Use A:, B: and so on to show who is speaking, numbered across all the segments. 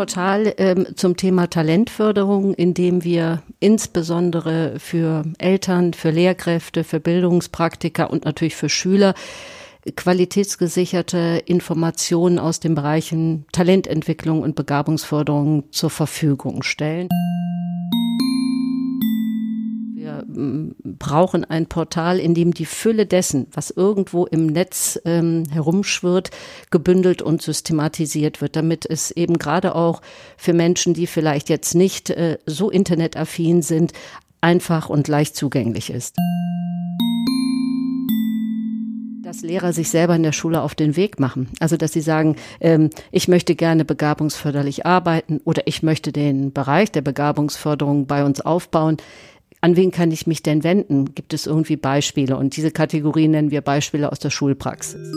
A: Portal ähm, zum Thema Talentförderung, in dem wir insbesondere für Eltern, für Lehrkräfte, für Bildungspraktiker und natürlich für Schüler qualitätsgesicherte Informationen aus den Bereichen Talententwicklung und Begabungsförderung zur Verfügung stellen. Brauchen ein Portal, in dem die Fülle dessen, was irgendwo im Netz ähm, herumschwirrt, gebündelt und systematisiert wird, damit es eben gerade auch für Menschen, die vielleicht jetzt nicht äh, so internetaffin sind, einfach und leicht zugänglich ist dass Lehrer sich selber in der Schule auf den Weg machen. Also dass sie sagen, ähm, ich möchte gerne begabungsförderlich arbeiten oder ich möchte den Bereich der Begabungsförderung bei uns aufbauen. An wen kann ich mich denn wenden? Gibt es irgendwie Beispiele? Und diese Kategorie nennen wir Beispiele aus der Schulpraxis.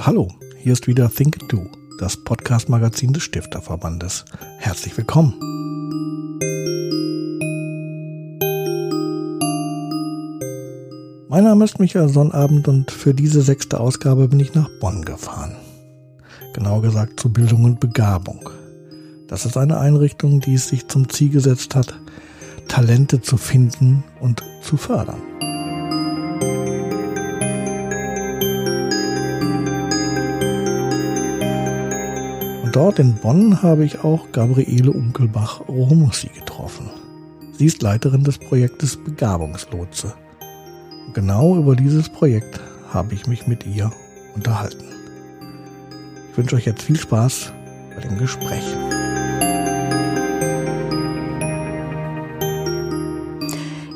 B: Hallo, hier ist wieder Think Do, das Podcast-Magazin des Stifterverbandes. Herzlich willkommen. Mein Name ist Michael Sonnabend und für diese sechste Ausgabe bin ich nach Bonn gefahren. Genauer gesagt zur Bildung und Begabung. Das ist eine Einrichtung, die es sich zum Ziel gesetzt hat, Talente zu finden und zu fördern. dort in Bonn habe ich auch Gabriele Unkelbach-Romussi getroffen. Sie ist Leiterin des Projektes Begabungslotse. Genau über dieses Projekt habe ich mich mit ihr unterhalten. Ich wünsche euch jetzt viel Spaß bei dem Gespräch.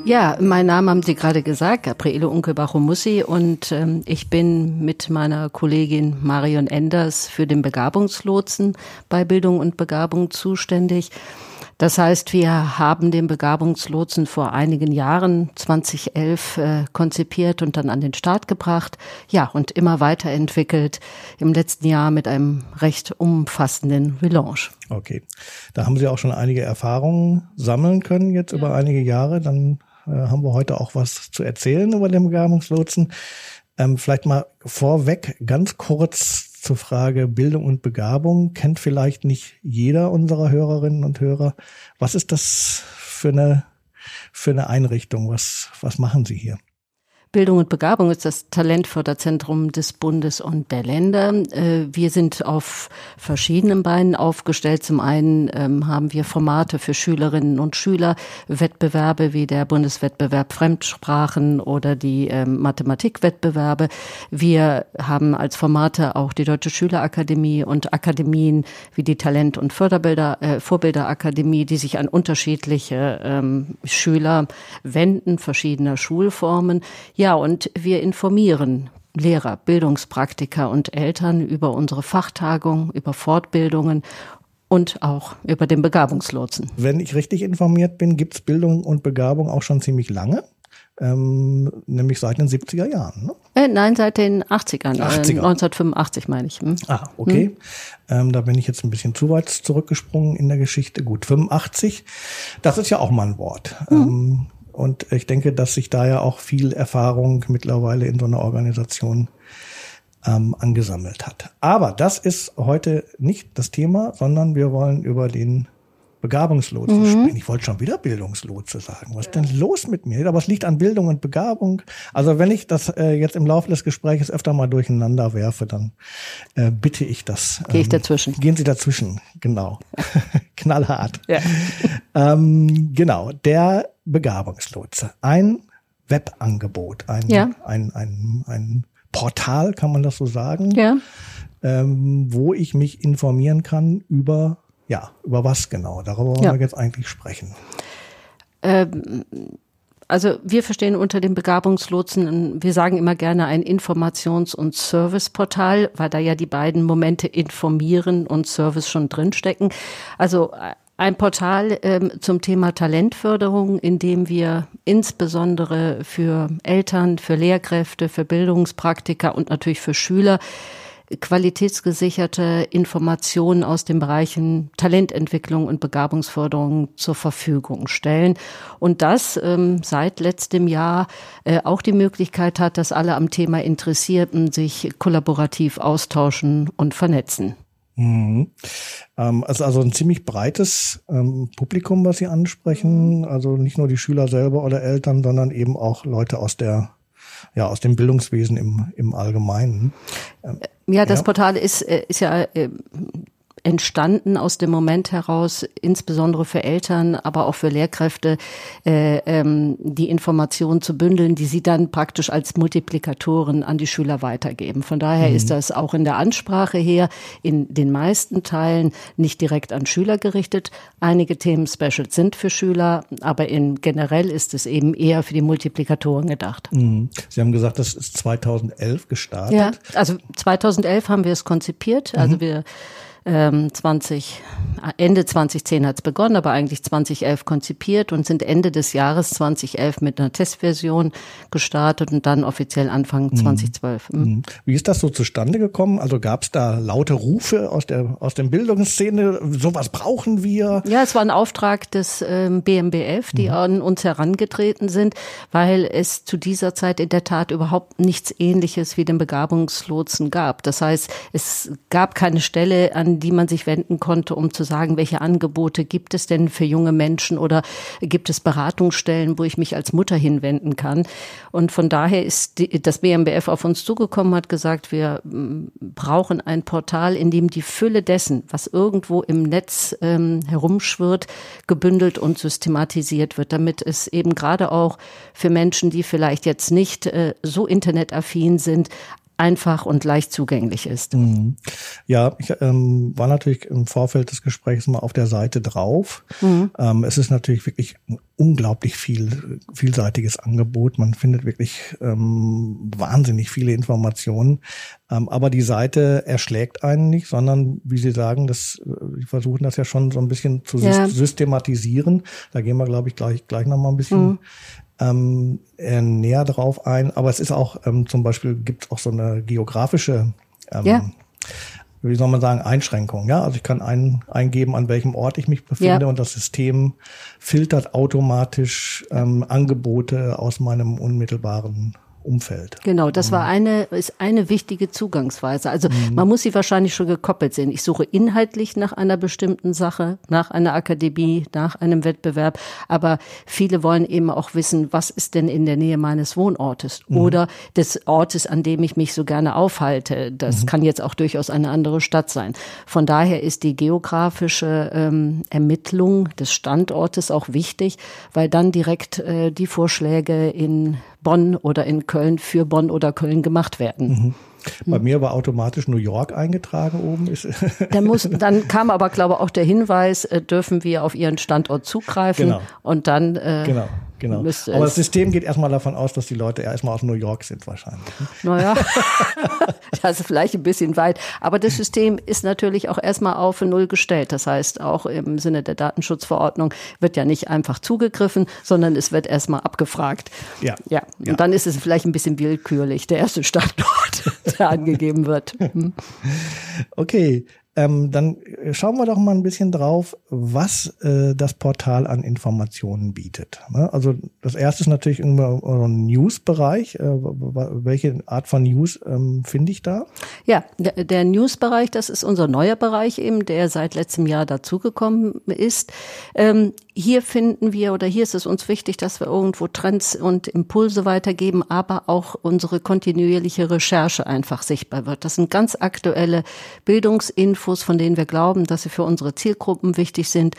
A: Ja, mein Name haben Sie gerade gesagt, Gabriele Unkelbach-Mussi und ähm, ich bin mit meiner Kollegin Marion Enders für den Begabungslotsen bei Bildung und Begabung zuständig. Das heißt, wir haben den Begabungslotsen vor einigen Jahren, 2011, äh, konzipiert und dann an den Start gebracht. Ja, und immer weiterentwickelt. Im letzten Jahr mit einem recht umfassenden Relaunch.
B: Okay. Da haben Sie auch schon einige Erfahrungen sammeln können jetzt ja. über einige Jahre. Dann äh, haben wir heute auch was zu erzählen über den Begabungslotsen. Ähm, vielleicht mal vorweg ganz kurz zur Frage Bildung und Begabung. Kennt vielleicht nicht jeder unserer Hörerinnen und Hörer. Was ist das für eine, für eine Einrichtung? Was, was machen Sie hier?
A: Bildung und Begabung ist das Talentförderzentrum des Bundes und der Länder. Äh, wir sind auf verschiedenen Beinen aufgestellt. Zum einen ähm, haben wir Formate für Schülerinnen und Schüler, Wettbewerbe wie der Bundeswettbewerb Fremdsprachen oder die ähm, Mathematikwettbewerbe. Wir haben als Formate auch die Deutsche Schülerakademie und Akademien wie die Talent- und Förderbilder, äh, Vorbilderakademie, die sich an unterschiedliche ähm, Schüler wenden, verschiedener Schulformen. Ja, und wir informieren Lehrer, Bildungspraktiker und Eltern über unsere Fachtagung, über Fortbildungen und auch über den Begabungslotsen.
B: Wenn ich richtig informiert bin, gibt's Bildung und Begabung auch schon ziemlich lange. Ähm, nämlich seit den 70er Jahren. Ne?
A: Äh, nein, seit den 80ern. 80er. Äh, 1985 meine ich. Hm?
B: Ah, okay. Hm. Ähm, da bin ich jetzt ein bisschen zu weit zurückgesprungen in der Geschichte. Gut, 85. Das ist ja auch mal ein Wort. Hm. Ähm, und ich denke, dass sich da ja auch viel Erfahrung mittlerweile in so einer Organisation ähm, angesammelt hat. Aber das ist heute nicht das Thema, sondern wir wollen über den Begabungslotsen mhm. sprechen. Ich wollte schon wieder Bildungslotse sagen. Was ist denn los mit mir? Aber es liegt an Bildung und Begabung. Also wenn ich das äh, jetzt im Laufe des Gesprächs öfter mal durcheinander werfe, dann äh, bitte ich das.
A: Gehe ich ähm, dazwischen.
B: Gehen Sie dazwischen, genau. Knallhart. Ja. ähm, genau, der Begabungslotse. Ein Webangebot, ein, ja. ein, ein, ein Portal, kann man das so sagen? Ja. Ähm, wo ich mich informieren kann über ja, über was genau? Darüber wollen ja. wir jetzt eigentlich sprechen.
A: Ähm, also wir verstehen unter dem Begabungslotsen, wir sagen immer gerne ein Informations- und Serviceportal, weil da ja die beiden Momente informieren und Service schon drinstecken. Also äh, ein Portal ähm, zum Thema Talentförderung, in dem wir insbesondere für Eltern, für Lehrkräfte, für Bildungspraktiker und natürlich für Schüler qualitätsgesicherte Informationen aus den Bereichen Talententwicklung und Begabungsförderung zur Verfügung stellen. Und das ähm, seit letztem Jahr äh, auch die Möglichkeit hat, dass alle am Thema Interessierten sich kollaborativ austauschen und vernetzen.
B: Mhm. Ähm, also, also ein ziemlich breites ähm, Publikum, was Sie ansprechen. Also nicht nur die Schüler selber oder Eltern, sondern eben auch Leute aus der ja, aus dem Bildungswesen im, im Allgemeinen.
A: Ähm, ja, das ja. Portal ist, äh, ist ja äh, entstanden aus dem Moment heraus, insbesondere für Eltern, aber auch für Lehrkräfte, äh, ähm, die Informationen zu bündeln, die sie dann praktisch als Multiplikatoren an die Schüler weitergeben. Von daher mhm. ist das auch in der Ansprache her in den meisten Teilen nicht direkt an Schüler gerichtet. Einige Themen Specials sind für Schüler, aber in generell ist es eben eher für die Multiplikatoren gedacht.
B: Mhm. Sie haben gesagt, das ist 2011 gestartet.
A: Ja, also 2011 haben wir es konzipiert. Also mhm. wir ähm, 20, Ende 2010 hat es begonnen, aber eigentlich 2011 konzipiert und sind Ende des Jahres 2011 mit einer Testversion gestartet und dann offiziell Anfang 2012. Mhm.
B: mhm. Wie ist das so zustande gekommen? Also gab es da laute Rufe aus der aus der Bildungsszene? Sowas brauchen wir?
A: Ja, es war ein Auftrag des ähm, BMBF, die mhm. an uns herangetreten sind, weil es zu dieser Zeit in der Tat überhaupt nichts Ähnliches wie den Begabungslotsen gab. Das heißt, es gab keine Stelle, an die man sich wenden konnte, um zu sagen, welche Angebote gibt es denn für junge Menschen oder gibt es Beratungsstellen, wo ich mich als Mutter hinwenden kann. Und von daher ist die, das BMBF auf uns zugekommen, hat gesagt, wir mm, brauchen ein Portal, in dem die Fülle dessen, was irgendwo im Netz ähm, herumschwirrt, gebündelt und systematisiert wird, damit es eben gerade auch für Menschen, die vielleicht jetzt nicht äh, so internetaffin sind, einfach und leicht zugänglich ist. Mhm.
B: Ja, ich ähm, war natürlich im Vorfeld des Gesprächs mal auf der Seite drauf. Mhm. Ähm, es ist natürlich wirklich ein unglaublich viel, vielseitiges Angebot. Man findet wirklich ähm, wahnsinnig viele Informationen. Ähm, aber die Seite erschlägt einen nicht, sondern, wie Sie sagen, das, wir versuchen das ja schon so ein bisschen zu ja. systematisieren. Da gehen wir, glaube ich, gleich, gleich noch mal ein bisschen mhm ähm, näher drauf ein. Aber es ist auch ähm, zum Beispiel gibt es auch so eine geografische, ähm, ja. wie soll man sagen, Einschränkung. Ja, also ich kann ein, eingeben, an welchem Ort ich mich befinde ja. und das System filtert automatisch ähm, Angebote aus meinem unmittelbaren Umfeld.
A: Genau, das war mhm. eine, ist eine wichtige Zugangsweise. Also mhm. man muss sie wahrscheinlich schon gekoppelt sehen. Ich suche inhaltlich nach einer bestimmten Sache, nach einer Akademie, nach einem Wettbewerb. Aber viele wollen eben auch wissen, was ist denn in der Nähe meines Wohnortes mhm. oder des Ortes, an dem ich mich so gerne aufhalte. Das mhm. kann jetzt auch durchaus eine andere Stadt sein. Von daher ist die geografische ähm, Ermittlung des Standortes auch wichtig, weil dann direkt äh, die Vorschläge in Bonn oder in Köln für Bonn oder Köln gemacht werden. Mhm.
B: Bei mir war automatisch New York eingetragen oben.
A: Dann, muss, dann kam aber, glaube ich, auch der Hinweis, äh, dürfen wir auf Ihren Standort zugreifen. Genau. Und dann äh,
B: genau. Genau. Aber das System geht erstmal davon aus, dass die Leute erstmal aus New York sind wahrscheinlich.
A: Ne? Naja, das ist vielleicht ein bisschen weit. Aber das System ist natürlich auch erstmal auf Null gestellt. Das heißt, auch im Sinne der Datenschutzverordnung wird ja nicht einfach zugegriffen, sondern es wird erstmal abgefragt. Ja. Ja. Und ja. dann ist es vielleicht ein bisschen willkürlich, der erste Standort, der angegeben wird. Hm.
B: Okay. Ähm, dann schauen wir doch mal ein bisschen drauf, was äh, das Portal an Informationen bietet. Ne? Also das erste ist natürlich ein News-Bereich. Äh, welche Art von News ähm, finde ich da?
A: Ja, der, der News-Bereich, das ist unser neuer Bereich eben, der seit letztem Jahr dazugekommen ist. Ähm, hier finden wir oder hier ist es uns wichtig, dass wir irgendwo Trends und Impulse weitergeben, aber auch unsere kontinuierliche Recherche einfach sichtbar wird. Das sind ganz aktuelle Bildungsinfos, von denen wir glauben, dass sie für unsere Zielgruppen wichtig sind.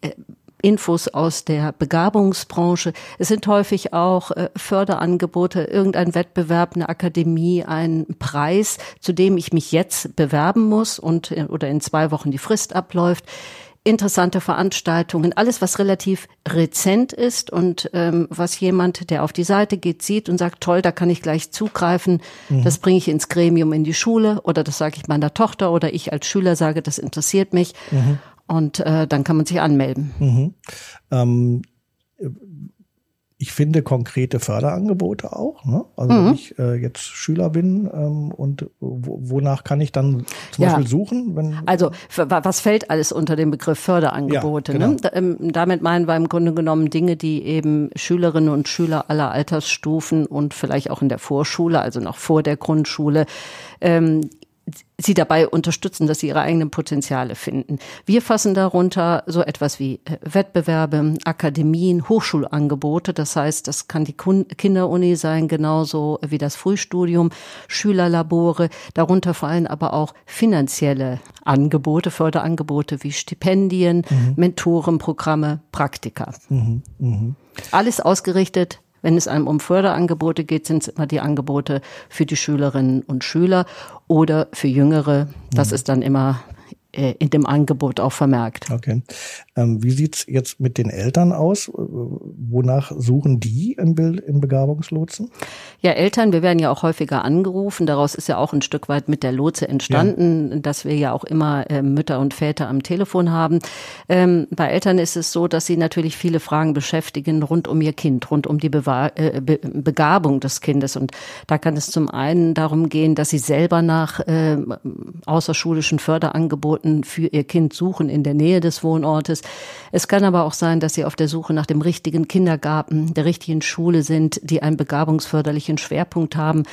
A: Äh, Infos aus der Begabungsbranche. Es sind häufig auch äh, Förderangebote, irgendein Wettbewerb, eine Akademie, ein Preis, zu dem ich mich jetzt bewerben muss und äh, oder in zwei Wochen die Frist abläuft interessante Veranstaltungen, alles, was relativ rezent ist und ähm, was jemand, der auf die Seite geht, sieht und sagt, toll, da kann ich gleich zugreifen, mhm. das bringe ich ins Gremium in die Schule oder das sage ich meiner Tochter oder ich als Schüler sage, das interessiert mich. Mhm. Und äh, dann kann man sich anmelden. Mhm. Ähm,
B: ich finde konkrete Förderangebote auch. Ne? Also mhm. wenn ich äh, jetzt Schüler bin ähm, und wo, wonach kann ich dann zum ja. Beispiel suchen?
A: Wenn also was fällt alles unter den Begriff Förderangebote? Ja, genau. ne? da, ähm, damit meinen wir im Grunde genommen Dinge, die eben Schülerinnen und Schüler aller Altersstufen und vielleicht auch in der Vorschule, also noch vor der Grundschule, ähm, sie dabei unterstützen, dass sie ihre eigenen Potenziale finden. Wir fassen darunter so etwas wie äh, Wettbewerbe, Akademien, Hochschulangebote. Das heißt, das kann die Kinderuni sein, genauso wie das Frühstudium, Schülerlabore, darunter fallen aber auch finanzielle Angebote, Förderangebote wie Stipendien, mhm. Mentorenprogramme, Praktika. Mhm. Mhm. Alles ausgerichtet wenn es einem um Förderangebote geht, sind es immer die Angebote für die Schülerinnen und Schüler oder für Jüngere. Das mhm. ist dann immer äh, in dem Angebot auch vermerkt.
B: Okay. Ähm, wie sieht's jetzt mit den Eltern aus? Wonach suchen die im, Bild, im Begabungslotsen?
A: Ja, Eltern, wir werden ja auch häufiger angerufen. Daraus ist ja auch ein Stück weit mit der Lotse entstanden, ja. dass wir ja auch immer äh, Mütter und Väter am Telefon haben. Ähm, bei Eltern ist es so, dass sie natürlich viele Fragen beschäftigen rund um ihr Kind, rund um die Bewahr äh, Be Begabung des Kindes. Und da kann es zum einen darum gehen, dass sie selber nach äh, außerschulischen Förderangeboten für ihr Kind suchen in der Nähe des Wohnortes. Es kann aber auch sein, dass sie auf der Suche nach dem richtigen Kindergarten, der richtigen Schule sind, die einen begabungsförderlichen Schwerpunkt haben.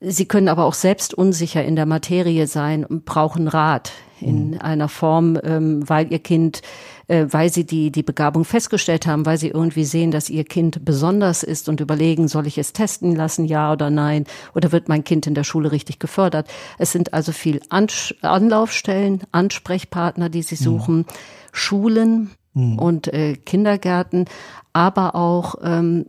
A: Sie können aber auch selbst unsicher in der Materie sein und brauchen Rat in mhm. einer Form, ähm, weil ihr Kind, äh, weil sie die, die Begabung festgestellt haben, weil sie irgendwie sehen, dass ihr Kind besonders ist und überlegen, soll ich es testen lassen, ja oder nein, oder wird mein Kind in der Schule richtig gefördert. Es sind also viel Anlaufstellen, Ansprechpartner, die sie mhm. suchen. Mhm Schulen mhm. und äh, Kindergärten, aber auch ähm,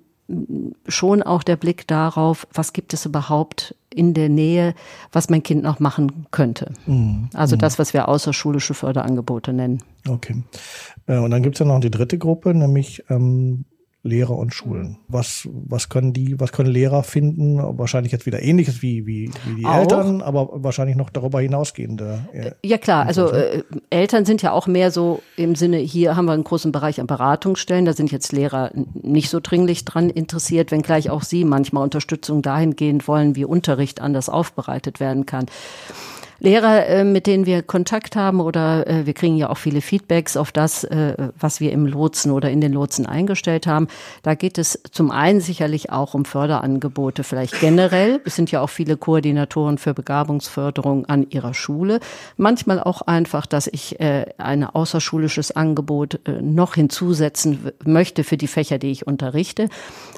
A: schon auch der Blick darauf, was gibt es überhaupt in der Nähe, was mein Kind noch machen könnte. Mhm. Also mhm. das, was wir außerschulische Förderangebote nennen.
B: Okay. Äh, und dann gibt es ja noch die dritte Gruppe, nämlich ähm, Lehrer und Schulen. Was, was können die, was können Lehrer finden? Wahrscheinlich jetzt wieder ähnliches wie, wie, wie die auch. Eltern, aber wahrscheinlich noch darüber hinausgehende.
A: Äh, ja klar, also äh, Eltern sind ja auch mehr so im Sinne, hier haben wir einen großen Bereich an Beratungsstellen, da sind jetzt Lehrer nicht so dringlich dran interessiert, wenngleich auch sie manchmal Unterstützung dahingehend wollen, wie Unterricht anders aufbereitet werden kann. Lehrer, äh, mit denen wir Kontakt haben oder äh, wir kriegen ja auch viele Feedbacks auf das, äh, was wir im Lotsen oder in den Lotsen eingestellt haben. Da geht es zum einen sicherlich auch um Förderangebote, vielleicht generell. Es sind ja auch viele Koordinatoren für Begabungsförderung an ihrer Schule. Manchmal auch einfach, dass ich ein außerschulisches Angebot noch hinzusetzen möchte für die Fächer, die ich unterrichte.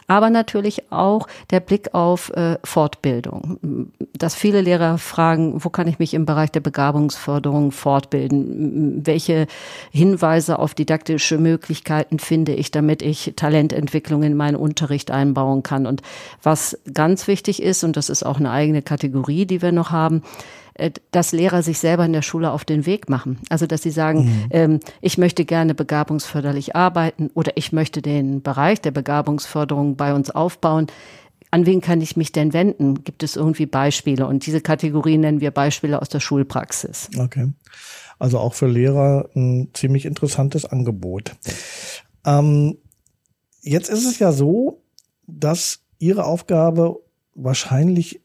A: Aber natürlich auch der Blick auf Fortbildung. Dass viele Lehrer fragen, wo kann ich mich im Bereich der Begabungsförderung fortbilden? Welche Hinweise auf didaktische Möglichkeiten finde ich, damit ich Talententwicklung in meinen Unterricht einbauen kann? Und was ganz wichtig ist, und das ist auch eine eigene Kategorie, die wir noch haben, äh, dass Lehrer sich selber in der Schule auf den Weg machen. Also dass sie sagen, mhm. ähm, ich möchte gerne begabungsförderlich arbeiten oder ich möchte den Bereich der Begabungsförderung bei uns aufbauen an wen kann ich mich denn wenden? Gibt es irgendwie Beispiele? Und diese Kategorie nennen wir Beispiele aus der Schulpraxis.
B: Okay. Also auch für Lehrer ein ziemlich interessantes Angebot. Ähm, jetzt ist es ja so, dass Ihre Aufgabe wahrscheinlich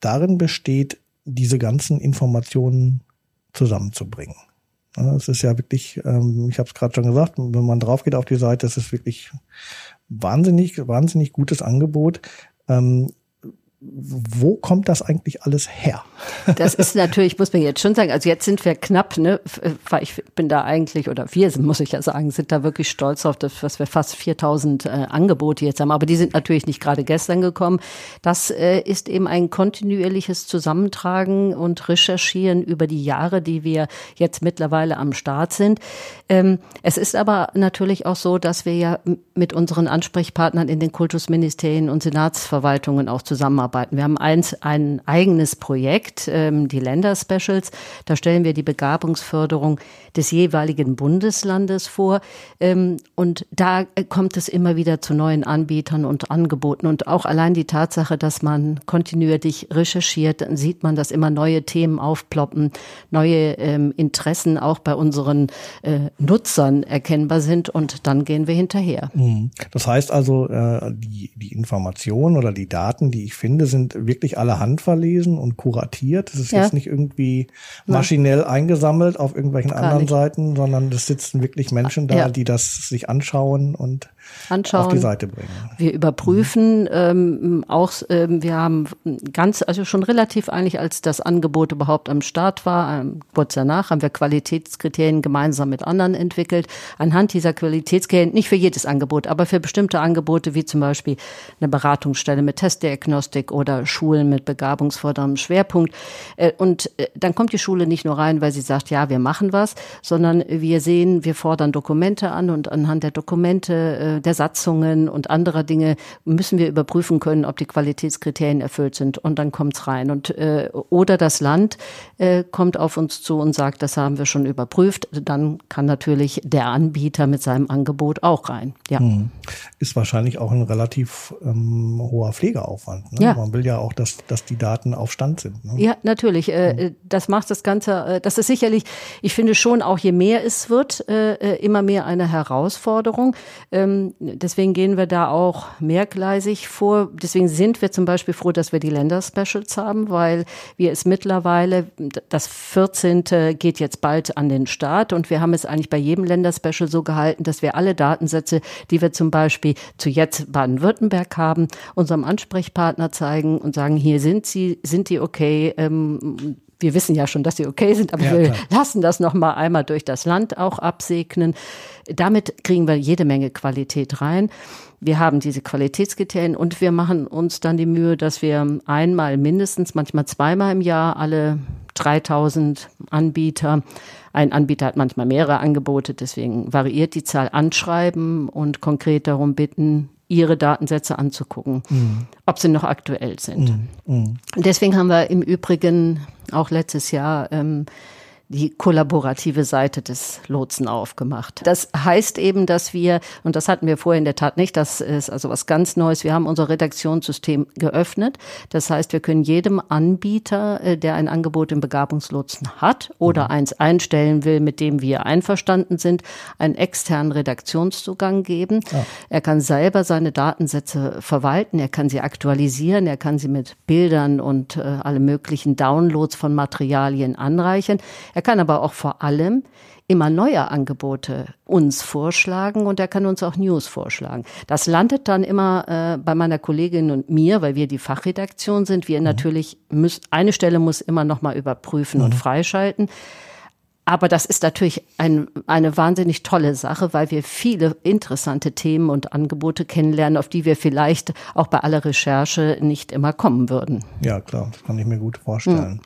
B: darin besteht, diese ganzen Informationen zusammenzubringen. Es ist ja wirklich, ähm, ich habe es gerade schon gesagt, wenn man drauf geht auf die Seite, es ist wirklich wahnsinnig, wahnsinnig gutes Angebot. Ähm, wo kommt das eigentlich alles her?
A: Das ist natürlich, muss man jetzt schon sagen, also jetzt sind wir knapp, ne, weil ich bin da eigentlich, oder wir, muss ich ja sagen, sind da wirklich stolz auf das, was wir fast 4000 äh, Angebote jetzt haben, aber die sind natürlich nicht gerade gestern gekommen. Das äh, ist eben ein kontinuierliches Zusammentragen und Recherchieren über die Jahre, die wir jetzt mittlerweile am Start sind. Ähm, es ist aber natürlich auch so, dass wir ja mit unseren Ansprechpartnern in den Kultusministerien und Senatsverwaltungen auch zusammenarbeiten arbeiten. Wir haben eins, ein eigenes Projekt, ähm, die Länderspecials. Da stellen wir die Begabungsförderung des jeweiligen Bundeslandes vor. Ähm, und da kommt es immer wieder zu neuen Anbietern und Angeboten. Und auch allein die Tatsache, dass man kontinuierlich recherchiert, dann sieht man, dass immer neue Themen aufploppen, neue ähm, Interessen auch bei unseren äh, Nutzern erkennbar sind. Und dann gehen wir hinterher.
B: Mhm. Das heißt also, äh, die, die Informationen oder die Daten, die ich finde, sind wirklich alle handverlesen und kuratiert. Es ist ja. jetzt nicht irgendwie maschinell eingesammelt auf irgendwelchen Gar anderen. Seiten, sondern es sitzen wirklich Menschen da, ja. die das sich anschauen und
A: anschauen,
B: auf die Seite bringen.
A: Wir überprüfen ähm, auch, ähm, wir haben ganz, also schon relativ eigentlich, als das Angebot überhaupt am Start war, ähm, kurz danach haben wir Qualitätskriterien gemeinsam mit anderen entwickelt. Anhand dieser Qualitätskriterien, nicht für jedes Angebot, aber für bestimmte Angebote, wie zum Beispiel eine Beratungsstelle mit Testdiagnostik oder Schulen mit begabungsförderndem Schwerpunkt. Äh, und äh, dann kommt die Schule nicht nur rein, weil sie sagt, ja, wir machen was, sondern wir sehen, wir fordern Dokumente an und anhand der Dokumente äh, der Satzungen und anderer Dinge müssen wir überprüfen können, ob die Qualitätskriterien erfüllt sind. Und dann kommt's rein. Und äh, oder das Land äh, kommt auf uns zu und sagt, das haben wir schon überprüft. Dann kann natürlich der Anbieter mit seinem Angebot auch rein. Ja. Hm.
B: Ist wahrscheinlich auch ein relativ ähm, hoher Pflegeaufwand. Ne? Ja. Man will ja auch, dass, dass die Daten auf Stand sind.
A: Ne? Ja, natürlich. Äh, hm. Das macht das Ganze, äh, das ist sicherlich, ich finde schon auch, je mehr es wird, äh, äh immer mehr eine Herausforderung. Ähm, deswegen gehen wir da auch mehrgleisig vor. Deswegen sind wir zum Beispiel froh, dass wir die Länderspecials haben, weil wir es mittlerweile, das 14. geht jetzt bald an den Start und wir haben es eigentlich bei jedem Länderspecial so gehalten, dass wir alle Datensätze, die wir zum Beispiel zu jetzt Baden-Württemberg haben, unserem Ansprechpartner zeigen und sagen, hier sind sie, sind die okay, ähm, wir wissen ja schon, dass sie okay sind, aber ja, wir lassen das noch mal einmal durch das Land auch absegnen. Damit kriegen wir jede Menge Qualität rein. Wir haben diese Qualitätskriterien und wir machen uns dann die Mühe, dass wir einmal mindestens, manchmal zweimal im Jahr alle 3000 Anbieter, ein Anbieter hat manchmal mehrere Angebote, deswegen variiert die Zahl, anschreiben und konkret darum bitten, ihre Datensätze anzugucken, mhm. ob sie noch aktuell sind. Mhm. Mhm. Deswegen haben wir im Übrigen auch letztes Jahr ähm, die kollaborative Seite des Lotsen aufgemacht. Das heißt eben, dass wir, und das hatten wir vorher in der Tat nicht, das ist also was ganz Neues, wir haben unser Redaktionssystem geöffnet. Das heißt, wir können jedem Anbieter, äh, der ein Angebot im Begabungslotsen hat oder mhm. eins einstellen will, mit dem wir einverstanden sind, einen externen Redaktionszugang geben. Ja. Er kann selber seine Datensätze verwalten, er kann sie aktualisieren, er kann sie mit Bildern und äh, alle möglichen Downloads von Materialien anreichern. Er kann aber auch vor allem immer neue Angebote uns vorschlagen und er kann uns auch News vorschlagen. Das landet dann immer äh, bei meiner Kollegin und mir, weil wir die Fachredaktion sind. Wir mhm. natürlich müssen, eine Stelle muss immer noch mal überprüfen mhm. und freischalten. Aber das ist natürlich ein, eine wahnsinnig tolle Sache, weil wir viele interessante Themen und Angebote kennenlernen, auf die wir vielleicht auch bei aller Recherche nicht immer kommen würden.
B: Ja, klar, das kann ich mir gut vorstellen. Mhm.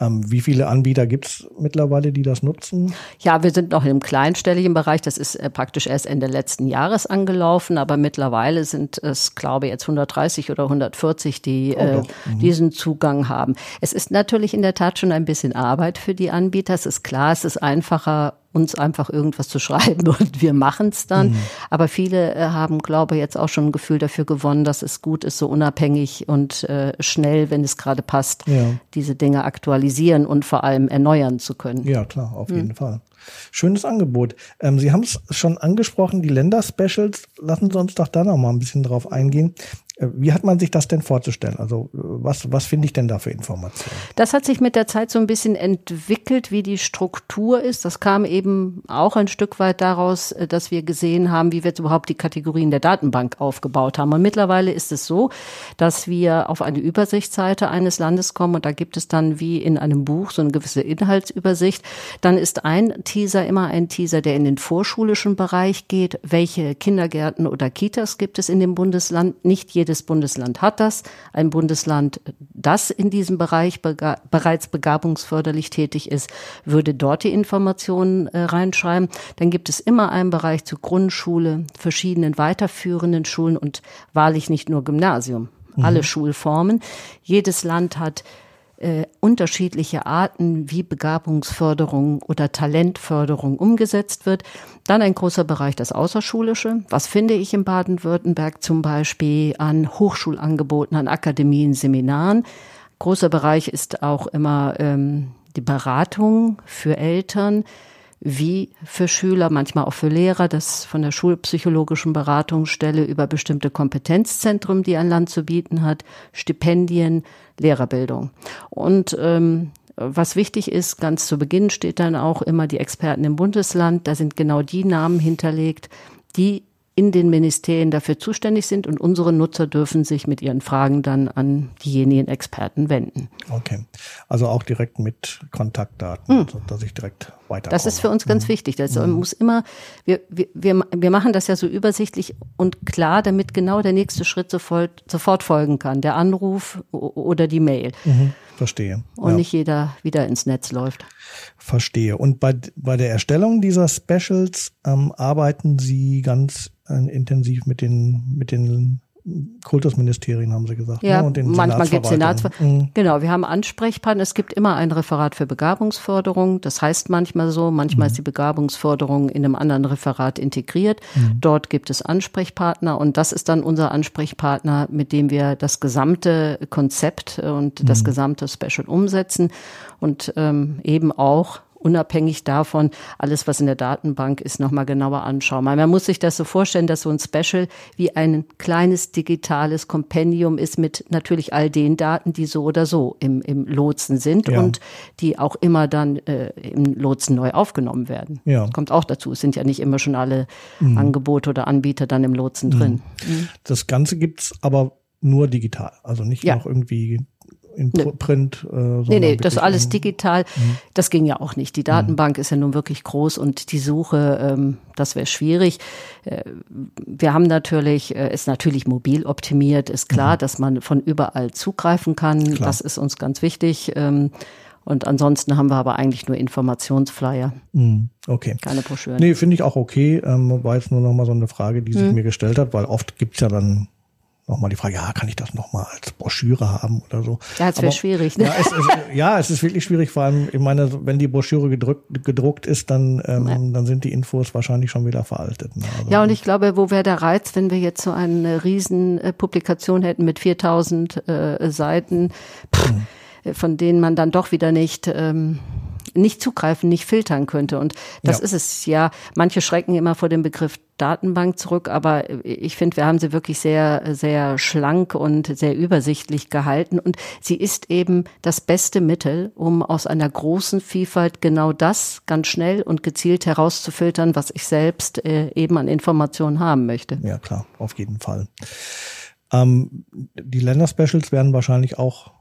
B: Ähm, wie viele Anbieter gibt es mittlerweile, die das nutzen?
A: Ja, wir sind noch im kleinstelligen Bereich. Das ist äh, praktisch erst Ende letzten Jahres angelaufen, aber mittlerweile sind es, glaube ich, jetzt 130 oder 140, die oh, äh, mhm. diesen Zugang haben. Es ist natürlich in der Tat schon ein bisschen Arbeit für die Anbieter. Es ist klar, es ist einfacher, uns einfach irgendwas zu schreiben und wir machen es dann. Mhm. Aber viele äh, haben, glaube ich, jetzt auch schon ein Gefühl dafür gewonnen, dass es gut ist, so unabhängig und äh, schnell, wenn es gerade passt, ja. diese Dinge aktualisieren und vor allem erneuern zu können.
B: Ja, klar, auf mhm. jeden Fall. Schönes Angebot. Ähm, Sie haben es schon angesprochen, die Länder-Specials. Lassen Sie uns doch da noch mal ein bisschen drauf eingehen. Äh, wie hat man sich das denn vorzustellen? Also äh, was, was finde ich denn da für Informationen?
A: Das hat sich mit der Zeit so ein bisschen entwickelt, wie die Struktur ist. Das kam eben auch ein Stück weit daraus, äh, dass wir gesehen haben, wie wir jetzt überhaupt die Kategorien der Datenbank aufgebaut haben. Und mittlerweile ist es so, dass wir auf eine Übersichtsseite eines Landes kommen und da gibt es dann wie in einem Buch so eine gewisse Inhaltsübersicht. Dann ist ein Teaser immer ein Teaser, der in den vorschulischen Bereich geht. Welche Kindergärten oder Kitas gibt es in dem Bundesland? Nicht jede jedes Bundesland hat das. Ein Bundesland, das in diesem Bereich bega bereits begabungsförderlich tätig ist, würde dort die Informationen äh, reinschreiben. Dann gibt es immer einen Bereich zur Grundschule, verschiedenen weiterführenden Schulen und wahrlich nicht nur Gymnasium mhm. alle Schulformen. Jedes Land hat äh, unterschiedliche Arten, wie Begabungsförderung oder Talentförderung umgesetzt wird. Dann ein großer Bereich das Außerschulische. Was finde ich in Baden-Württemberg zum Beispiel an Hochschulangeboten, an Akademien, Seminaren? Großer Bereich ist auch immer ähm, die Beratung für Eltern wie für Schüler, manchmal auch für Lehrer, das von der schulpsychologischen Beratungsstelle über bestimmte Kompetenzzentren, die ein Land zu bieten hat, Stipendien, Lehrerbildung. Und ähm, was wichtig ist, ganz zu Beginn steht dann auch immer die Experten im Bundesland. Da sind genau die Namen hinterlegt, die in den Ministerien dafür zuständig sind und unsere Nutzer dürfen sich mit ihren Fragen dann an diejenigen Experten wenden.
B: Okay, also auch direkt mit Kontaktdaten, mhm. dass ich direkt weiter.
A: Das ist für uns ganz mhm. wichtig. Das mhm. muss immer, wir, wir, wir machen das ja so übersichtlich und klar, damit genau der nächste Schritt sofort, sofort folgen kann, der Anruf oder die Mail.
B: Mhm. Verstehe.
A: Und ja. nicht jeder wieder ins Netz läuft.
B: Verstehe. Und bei, bei der Erstellung dieser Specials ähm, arbeiten Sie ganz intensiv mit den, mit den Kultusministerien, haben Sie gesagt.
A: Ja, ne? und den manchmal gibt es Senatsverwaltung. Mhm. Genau, wir haben Ansprechpartner. Es gibt immer ein Referat für Begabungsförderung. Das heißt manchmal so, manchmal mhm. ist die Begabungsförderung in einem anderen Referat integriert. Mhm. Dort gibt es Ansprechpartner und das ist dann unser Ansprechpartner, mit dem wir das gesamte Konzept und das mhm. gesamte Special umsetzen und ähm, eben auch unabhängig davon alles, was in der Datenbank ist, nochmal genauer anschauen. Man muss sich das so vorstellen, dass so ein Special wie ein kleines digitales Kompendium ist mit natürlich all den Daten, die so oder so im, im Lotsen sind ja. und die auch immer dann äh, im Lotsen neu aufgenommen werden. Ja. Das kommt auch dazu. Es sind ja nicht immer schon alle mhm. Angebote oder Anbieter dann im Lotsen mhm. drin.
B: Mhm. Das Ganze gibt's aber nur digital, also nicht ja. noch irgendwie in nee. Print.
A: Äh, nee, nee, das alles digital. Mhm. Das ging ja auch nicht. Die Datenbank mhm. ist ja nun wirklich groß und die Suche, ähm, das wäre schwierig. Äh, wir haben natürlich, äh, ist natürlich mobil optimiert, ist klar, mhm. dass man von überall zugreifen kann. Klar. Das ist uns ganz wichtig. Ähm, und ansonsten haben wir aber eigentlich nur Informationsflyer.
B: Mhm. Okay.
A: Keine Broschüren.
B: Nee, finde ich auch okay. Ähm, war jetzt nur noch mal so eine Frage, die sich mhm. mir gestellt hat, weil oft gibt's ja dann nochmal die Frage, ja, kann ich das nochmal als Broschüre haben oder so?
A: Ja, es wäre schwierig,
B: ne? Ja es, ist, ja, es ist wirklich schwierig, vor allem, ich meine, wenn die Broschüre gedrückt, gedruckt ist, dann, ähm, ja. dann sind die Infos wahrscheinlich schon wieder veraltet.
A: Ne? Also, ja, und ich glaube, wo wäre der Reiz, wenn wir jetzt so eine riesen äh, hätten mit 4000 äh, Seiten, pff, hm. von denen man dann doch wieder nicht ähm, nicht zugreifen, nicht filtern könnte. Und das ja. ist es ja. Manche schrecken immer vor dem Begriff Datenbank zurück, aber ich finde, wir haben sie wirklich sehr, sehr schlank und sehr übersichtlich gehalten. Und sie ist eben das beste Mittel, um aus einer großen Vielfalt genau das ganz schnell und gezielt herauszufiltern, was ich selbst äh, eben an Informationen haben möchte.
B: Ja, klar, auf jeden Fall. Ähm, die Länderspecials werden wahrscheinlich auch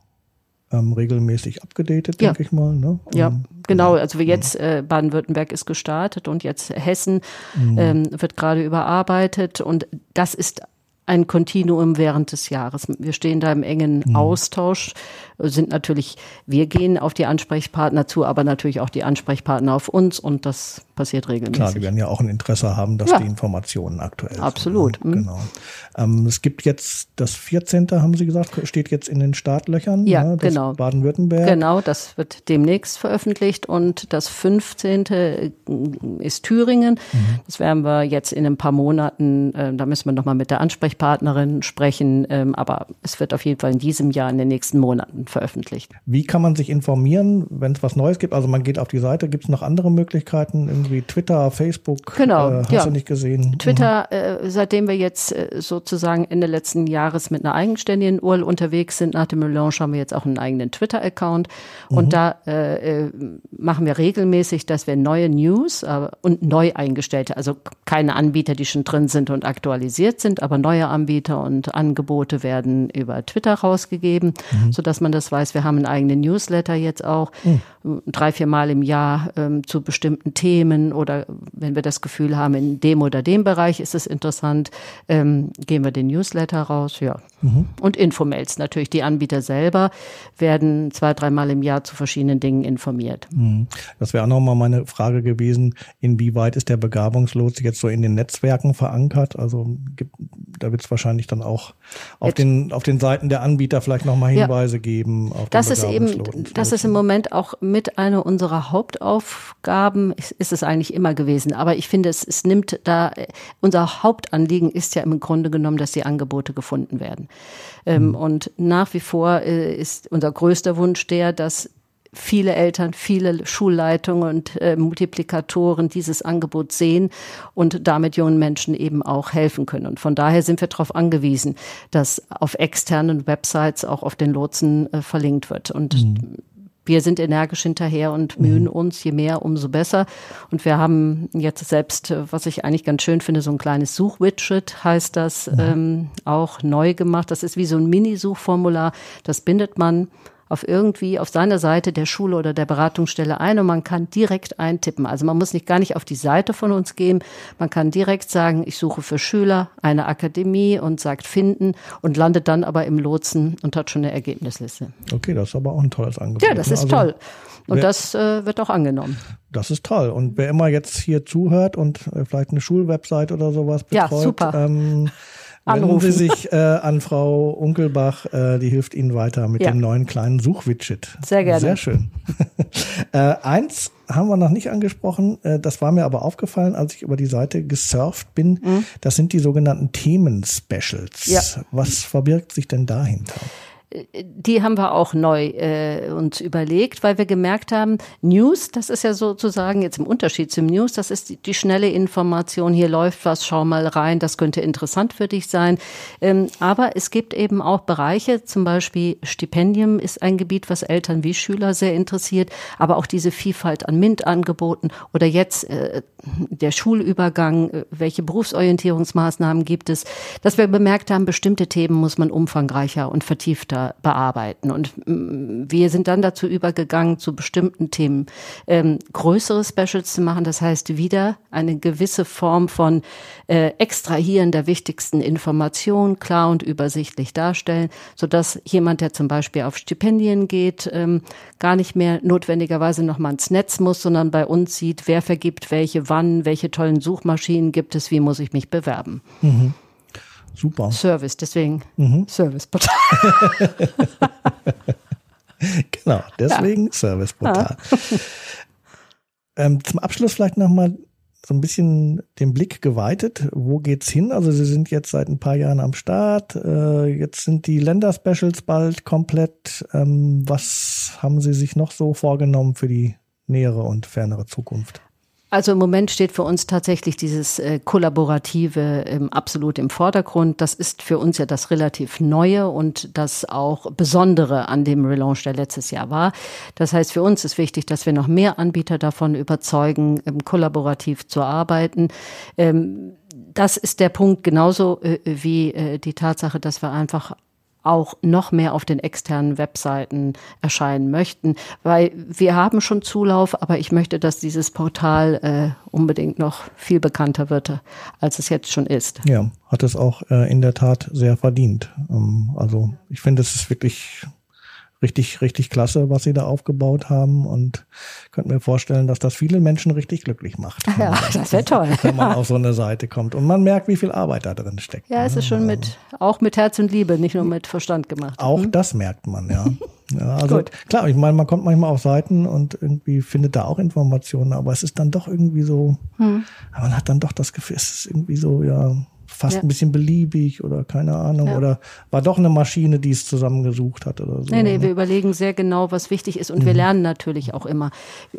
B: ähm, regelmäßig abgedatet, ja. denke ich mal. Ne?
A: Ja, um, genau. Also wie jetzt äh, Baden-Württemberg ist gestartet und jetzt Hessen mhm. ähm, wird gerade überarbeitet und das ist ein Kontinuum während des Jahres. Wir stehen da im engen mhm. Austausch, sind natürlich, wir gehen auf die Ansprechpartner zu, aber natürlich auch die Ansprechpartner auf uns und das passiert regelmäßig.
B: Klar, die werden ja auch ein Interesse haben, dass ja. die Informationen aktuell
A: Absolut.
B: sind. Absolut. Ne? Genau. Ähm, es gibt jetzt das 14. haben Sie gesagt, steht jetzt in den Startlöchern.
A: Ja, ne? genau.
B: Baden-Württemberg.
A: Genau, das wird demnächst veröffentlicht und das 15. ist Thüringen. Mhm. Das werden wir jetzt in ein paar Monaten, äh, da müssen wir nochmal mit der Ansprechpartnerin sprechen, ähm, aber es wird auf jeden Fall in diesem Jahr, in den nächsten Monaten veröffentlicht.
B: Wie kann man sich informieren, wenn es was Neues gibt? Also man geht auf die Seite, gibt es noch andere Möglichkeiten, irgendwie Twitter, Facebook?
A: Genau,
B: äh, hast
A: ja.
B: du nicht gesehen?
A: Twitter, mhm. äh, seitdem wir jetzt äh, sozusagen Ende letzten Jahres mit einer eigenständigen URL unterwegs sind, nach dem Melange haben wir jetzt auch einen eigenen Twitter-Account und mhm. da äh, äh, machen wir regelmäßig, dass wir neue News äh, und neu eingestellte, also keine Anbieter, die schon drin sind und aktualisiert sind, aber neue Anbieter und Angebote werden über Twitter rausgegeben, mhm. so man das weiß. Wir haben einen eigenen Newsletter jetzt auch, mhm. drei, vier Mal im Jahr ähm, zu bestimmten Themen oder wenn wir das Gefühl haben, in dem oder dem Bereich ist es interessant, ähm, gehen wir den Newsletter raus, ja. Mhm. Und Infomails natürlich. Die Anbieter selber werden zwei, dreimal im Jahr zu verschiedenen Dingen informiert.
B: Mhm. Das wäre auch nochmal meine Frage gewesen, inwieweit ist der Begabungslos jetzt so in den Netzwerken verankert? Also gibt, da da wird es wahrscheinlich dann auch auf den, auf den Seiten der Anbieter vielleicht nochmal Hinweise ja. geben.
A: das ist eben, das ist im Moment auch mit einer unserer Hauptaufgaben, ist, ist es eigentlich immer gewesen. Aber ich finde, es, es nimmt da, unser Hauptanliegen ist ja im Grunde genommen, dass die Angebote gefunden werden. Mhm. Und nach wie vor äh, ist unser größter Wunsch der, dass viele Eltern, viele Schulleitungen und äh, Multiplikatoren dieses Angebot sehen und damit jungen Menschen eben auch helfen können. Und von daher sind wir darauf angewiesen, dass auf externen Websites auch auf den Lotsen äh, verlinkt wird. Und mhm. wir sind energisch hinterher und mühen mhm. uns, je mehr, umso besser. Und wir haben jetzt selbst, äh, was ich eigentlich ganz schön finde, so ein kleines Suchwidget heißt das, mhm. ähm, auch neu gemacht. Das ist wie so ein Mini-Suchformular. Das bindet man auf irgendwie auf seiner Seite der Schule oder der Beratungsstelle ein und man kann direkt eintippen. Also man muss nicht gar nicht auf die Seite von uns gehen. Man kann direkt sagen, ich suche für Schüler eine Akademie und sagt finden und landet dann aber im Lotsen und hat schon eine Ergebnisliste.
B: Okay, das ist aber auch ein tolles Angebot.
A: Ja, das ne? ist also, toll. Und wer, das äh, wird auch angenommen.
B: Das ist toll. Und wer immer jetzt hier zuhört und äh, vielleicht eine Schulwebsite oder sowas betreut, ja, super. Ähm, Anrufen. Wenden Sie sich äh, an Frau Unkelbach, äh, die hilft Ihnen weiter mit ja. dem neuen kleinen Suchwidget.
A: Sehr gerne.
B: Sehr schön. äh, eins haben wir noch nicht angesprochen, äh, das war mir aber aufgefallen, als ich über die Seite gesurft bin. Mhm. Das sind die sogenannten Themen-Specials. Ja. Was verbirgt sich denn dahinter?
A: Die haben wir auch neu äh, uns überlegt, weil wir gemerkt haben, News, das ist ja sozusagen jetzt im Unterschied zum News, das ist die, die schnelle Information, hier läuft was, schau mal rein, das könnte interessant für dich sein. Ähm, aber es gibt eben auch Bereiche, zum Beispiel Stipendium ist ein Gebiet, was Eltern wie Schüler sehr interessiert, aber auch diese Vielfalt an MINT-Angeboten oder jetzt äh, der Schulübergang, äh, welche Berufsorientierungsmaßnahmen gibt es, dass wir bemerkt haben, bestimmte Themen muss man umfangreicher und vertiefter bearbeiten. Und mm, wir sind dann dazu übergegangen, zu bestimmten Themen ähm, größere Specials zu machen. Das heißt, wieder eine gewisse Form von äh, Extrahieren der wichtigsten Informationen klar und übersichtlich darstellen, sodass jemand, der zum Beispiel auf Stipendien geht, ähm, gar nicht mehr notwendigerweise nochmal ins Netz muss, sondern bei uns sieht, wer vergibt welche, wann, welche tollen Suchmaschinen gibt es, wie muss ich mich bewerben. Mhm.
B: Super.
A: Service, deswegen mhm. Serviceportal.
B: genau, deswegen ja. Serviceportal. Ja. ähm, zum Abschluss vielleicht nochmal so ein bisschen den Blick geweitet. Wo geht's hin? Also Sie sind jetzt seit ein paar Jahren am Start. Äh, jetzt sind die Länderspecials bald komplett. Ähm, was haben Sie sich noch so vorgenommen für die nähere und fernere Zukunft?
A: Also im Moment steht für uns tatsächlich dieses äh, Kollaborative ähm, absolut im Vordergrund. Das ist für uns ja das relativ Neue und das auch Besondere an dem Relaunch, der letztes Jahr war. Das heißt, für uns ist wichtig, dass wir noch mehr Anbieter davon überzeugen, ähm, kollaborativ zu arbeiten. Ähm, das ist der Punkt genauso äh, wie äh, die Tatsache, dass wir einfach auch noch mehr auf den externen Webseiten erscheinen möchten, weil wir haben schon Zulauf, aber ich möchte, dass dieses Portal äh, unbedingt noch viel bekannter wird, als es jetzt schon ist.
B: Ja, hat es auch äh, in der Tat sehr verdient. Ähm, also ich finde, es ist wirklich richtig, richtig klasse, was sie da aufgebaut haben und könnte mir vorstellen, dass das viele Menschen richtig glücklich macht.
A: Ja, das wäre toll.
B: Wenn man auf so eine Seite kommt und man merkt, wie viel Arbeit da drin steckt.
A: Ja, es ist schon mit, auch mit Herz und Liebe, nicht nur mit Verstand gemacht.
B: Auch hm? das merkt man, ja. Ja, also Gut. klar, ich meine, man kommt manchmal auf Seiten und irgendwie findet da auch Informationen, aber es ist dann doch irgendwie so, hm. man hat dann doch das Gefühl, es ist irgendwie so, ja, fast ja. ein bisschen beliebig oder keine Ahnung. Ja. Oder war doch eine Maschine, die es zusammengesucht hat oder so.
A: Nee, nee, ne? wir überlegen sehr genau, was wichtig ist. Und mhm. wir lernen natürlich auch immer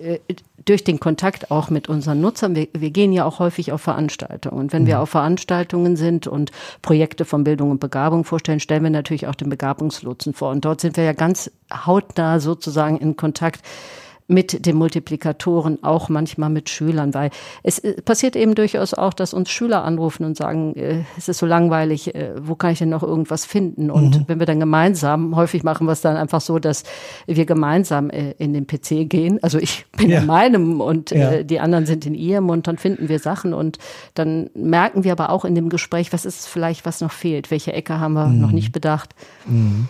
A: äh, durch den Kontakt auch mit unseren Nutzern. Wir, wir gehen ja auch häufig auf Veranstaltungen. Und wenn mhm. wir auf Veranstaltungen sind und Projekte von Bildung und Begabung vorstellen, stellen wir natürlich auch den Begabungslotsen vor. Und dort sind wir ja ganz hautnah sozusagen in Kontakt mit den Multiplikatoren, auch manchmal mit Schülern, weil es äh, passiert eben durchaus auch, dass uns Schüler anrufen und sagen, äh, es ist so langweilig, äh, wo kann ich denn noch irgendwas finden? Und mhm. wenn wir dann gemeinsam, häufig machen wir es dann einfach so, dass wir gemeinsam in den PC gehen. Also ich bin ja. in meinem und ja. die anderen sind in ihrem und dann finden wir Sachen und dann merken wir aber auch in dem Gespräch, was ist vielleicht, was noch fehlt, welche Ecke haben wir mhm. noch nicht bedacht. Mhm.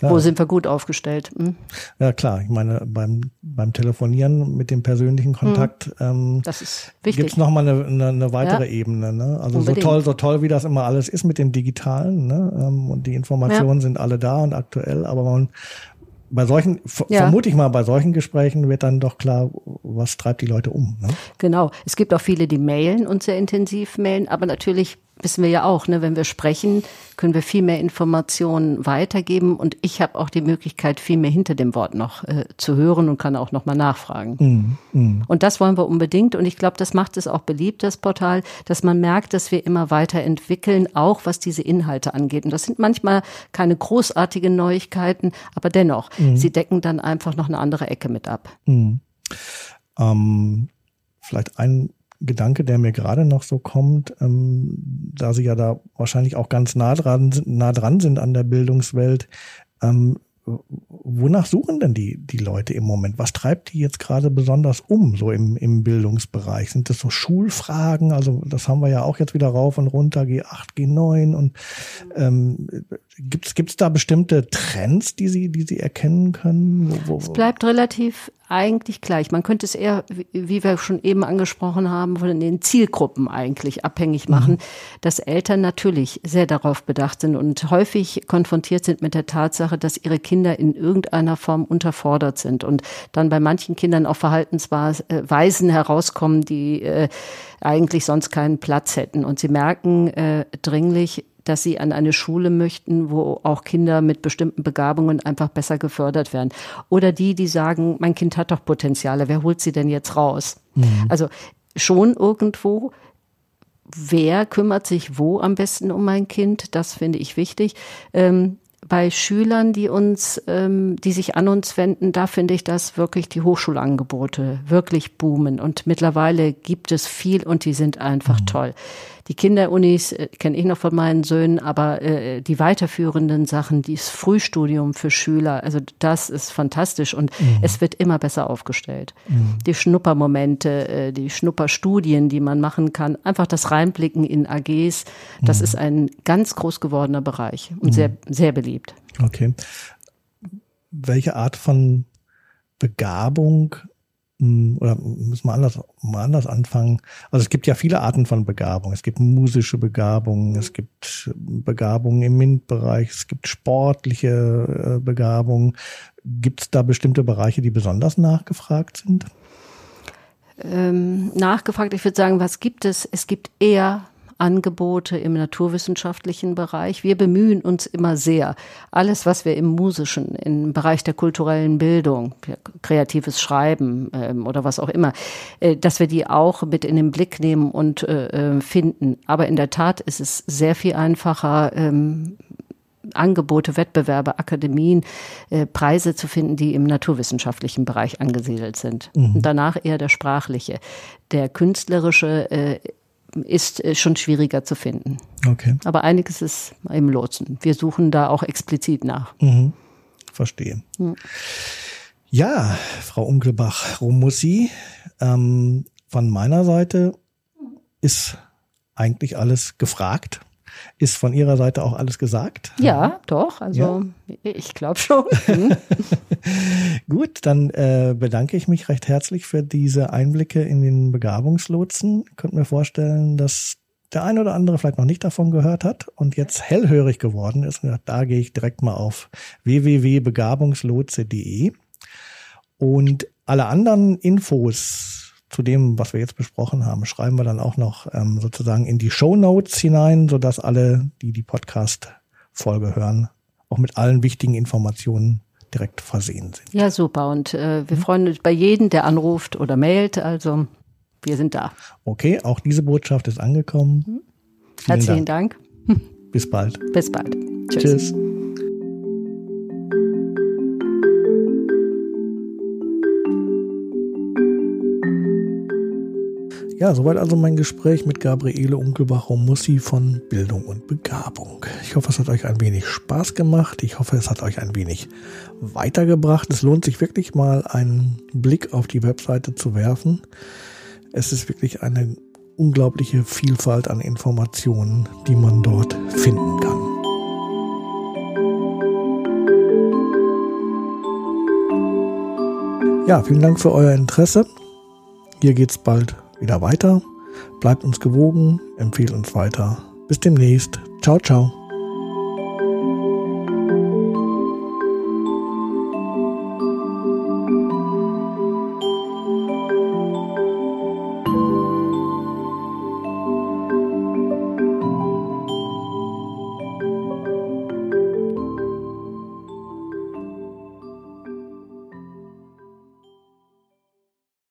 A: Ja. Wo sind wir gut aufgestellt? Hm?
B: Ja klar, ich meine beim beim Telefonieren mit dem persönlichen Kontakt hm.
A: ähm, das ist wichtig.
B: Gibt's noch mal eine, eine, eine weitere ja. Ebene. Ne? Also Unbedingt. so toll so toll wie das immer alles ist mit dem Digitalen ne? Ähm, und die Informationen ja. sind alle da und aktuell, aber man bei solchen, ja. vermute ich mal, bei solchen Gesprächen wird dann doch klar, was treibt die Leute um. Ne?
A: Genau. Es gibt auch viele, die mailen und sehr intensiv mailen, aber natürlich wissen wir ja auch, ne, wenn wir sprechen, können wir viel mehr Informationen weitergeben und ich habe auch die Möglichkeit, viel mehr hinter dem Wort noch äh, zu hören und kann auch noch mal nachfragen. Mm, mm. Und das wollen wir unbedingt und ich glaube, das macht es auch beliebt, das Portal, dass man merkt, dass wir immer weiter entwickeln, auch was diese Inhalte angeht. Und das sind manchmal keine großartigen Neuigkeiten, aber dennoch, mm. sie decken dann einfach noch eine andere Ecke mit ab.
B: Mm. Ähm, vielleicht ein Gedanke, der mir gerade noch so kommt, ähm, da Sie ja da wahrscheinlich auch ganz nah dran, nah dran sind an der Bildungswelt. Ähm, wonach suchen denn die, die Leute im Moment? Was treibt die jetzt gerade besonders um, so im, im Bildungsbereich? Sind das so Schulfragen? Also das haben wir ja auch jetzt wieder rauf und runter, G8, G9 und ähm, gibt's gibt's da bestimmte Trends, die Sie, die Sie erkennen können?
A: Wo, wo, es bleibt relativ eigentlich gleich. Man könnte es eher, wie wir schon eben angesprochen haben, von den Zielgruppen eigentlich abhängig mhm. machen, mhm. dass Eltern natürlich sehr darauf bedacht sind und häufig konfrontiert sind mit der Tatsache, dass ihre Kinder in irgendeiner Form unterfordert sind und dann bei manchen Kindern auch Verhaltensweisen herauskommen, die äh, eigentlich sonst keinen Platz hätten. Und sie merken äh, dringlich, dass sie an eine Schule möchten, wo auch Kinder mit bestimmten Begabungen einfach besser gefördert werden. Oder die, die sagen, mein Kind hat doch Potenziale, wer holt sie denn jetzt raus? Mhm. Also schon irgendwo wer kümmert sich wo am besten um mein Kind, das finde ich wichtig. Ähm, bei Schülern, die uns, ähm, die sich an uns wenden, da finde ich, dass wirklich die Hochschulangebote wirklich boomen. Und mittlerweile gibt es viel und die sind einfach mhm. toll. Die Kinderunis äh, kenne ich noch von meinen Söhnen, aber äh, die weiterführenden Sachen, dieses Frühstudium für Schüler, also das ist fantastisch und mhm. es wird immer besser aufgestellt. Mhm. Die Schnuppermomente, äh, die Schnupperstudien, die man machen kann, einfach das Reinblicken in AGs, das mhm. ist ein ganz groß gewordener Bereich und sehr, mhm. sehr beliebt.
B: Okay. Welche Art von Begabung oder müssen wir anders, mal anders anfangen. Also es gibt ja viele Arten von Begabung. Es gibt musische Begabung, es gibt Begabungen im MINT-Bereich, es gibt sportliche äh, Begabung. Gibt es da bestimmte Bereiche, die besonders nachgefragt sind?
A: Ähm, nachgefragt, ich würde sagen, was gibt es? Es gibt eher Angebote im naturwissenschaftlichen Bereich. Wir bemühen uns immer sehr, alles, was wir im musischen, im Bereich der kulturellen Bildung, kreatives Schreiben ähm, oder was auch immer, äh, dass wir die auch mit in den Blick nehmen und äh, äh finden. Aber in der Tat ist es sehr viel einfacher, ähm, Angebote, Wettbewerbe, Akademien, äh, Preise zu finden, die im naturwissenschaftlichen Bereich angesiedelt sind. Mhm. Danach eher der sprachliche. Der künstlerische äh, ist äh, schon schwieriger zu finden.
B: Okay.
A: Aber einiges ist im Lotsen. Wir suchen da auch explizit nach.
B: Mhm. Verstehe. Mhm. Ja, Frau Unkelbach-Romussi, ähm, von meiner Seite ist eigentlich alles gefragt. Ist von Ihrer Seite auch alles gesagt?
A: Ja, doch. Also ja? ich glaube schon. Mhm.
B: Gut, dann äh, bedanke ich mich recht herzlich für diese Einblicke in den Begabungslotsen. Ich könnte mir vorstellen, dass der ein oder andere vielleicht noch nicht davon gehört hat und jetzt hellhörig geworden ist. Da gehe ich direkt mal auf www.begabungslotse.de und alle anderen Infos zu dem, was wir jetzt besprochen haben, schreiben wir dann auch noch ähm, sozusagen in die Show Notes hinein, sodass alle, die die Podcast-Folge hören, auch mit allen wichtigen Informationen direkt versehen sind.
A: Ja, super. Und äh, wir mhm. freuen uns bei jedem, der anruft oder mailt. Also wir sind da.
B: Okay, auch diese Botschaft ist angekommen. Mhm.
A: Herzlichen Dank.
B: Dank. Bis bald.
A: Bis bald.
B: Tschüss. Tschüss. Ja, soweit also mein Gespräch mit Gabriele Unkelbach-Romussi von Bildung und Begabung. Ich hoffe, es hat euch ein wenig Spaß gemacht. Ich hoffe, es hat euch ein wenig weitergebracht. Es lohnt sich wirklich mal einen Blick auf die Webseite zu werfen. Es ist wirklich eine unglaubliche Vielfalt an Informationen, die man dort finden kann. Ja, vielen Dank für euer Interesse. Hier geht's bald wieder weiter. Bleibt uns gewogen, empfehlt uns weiter. Bis demnächst. Ciao, ciao.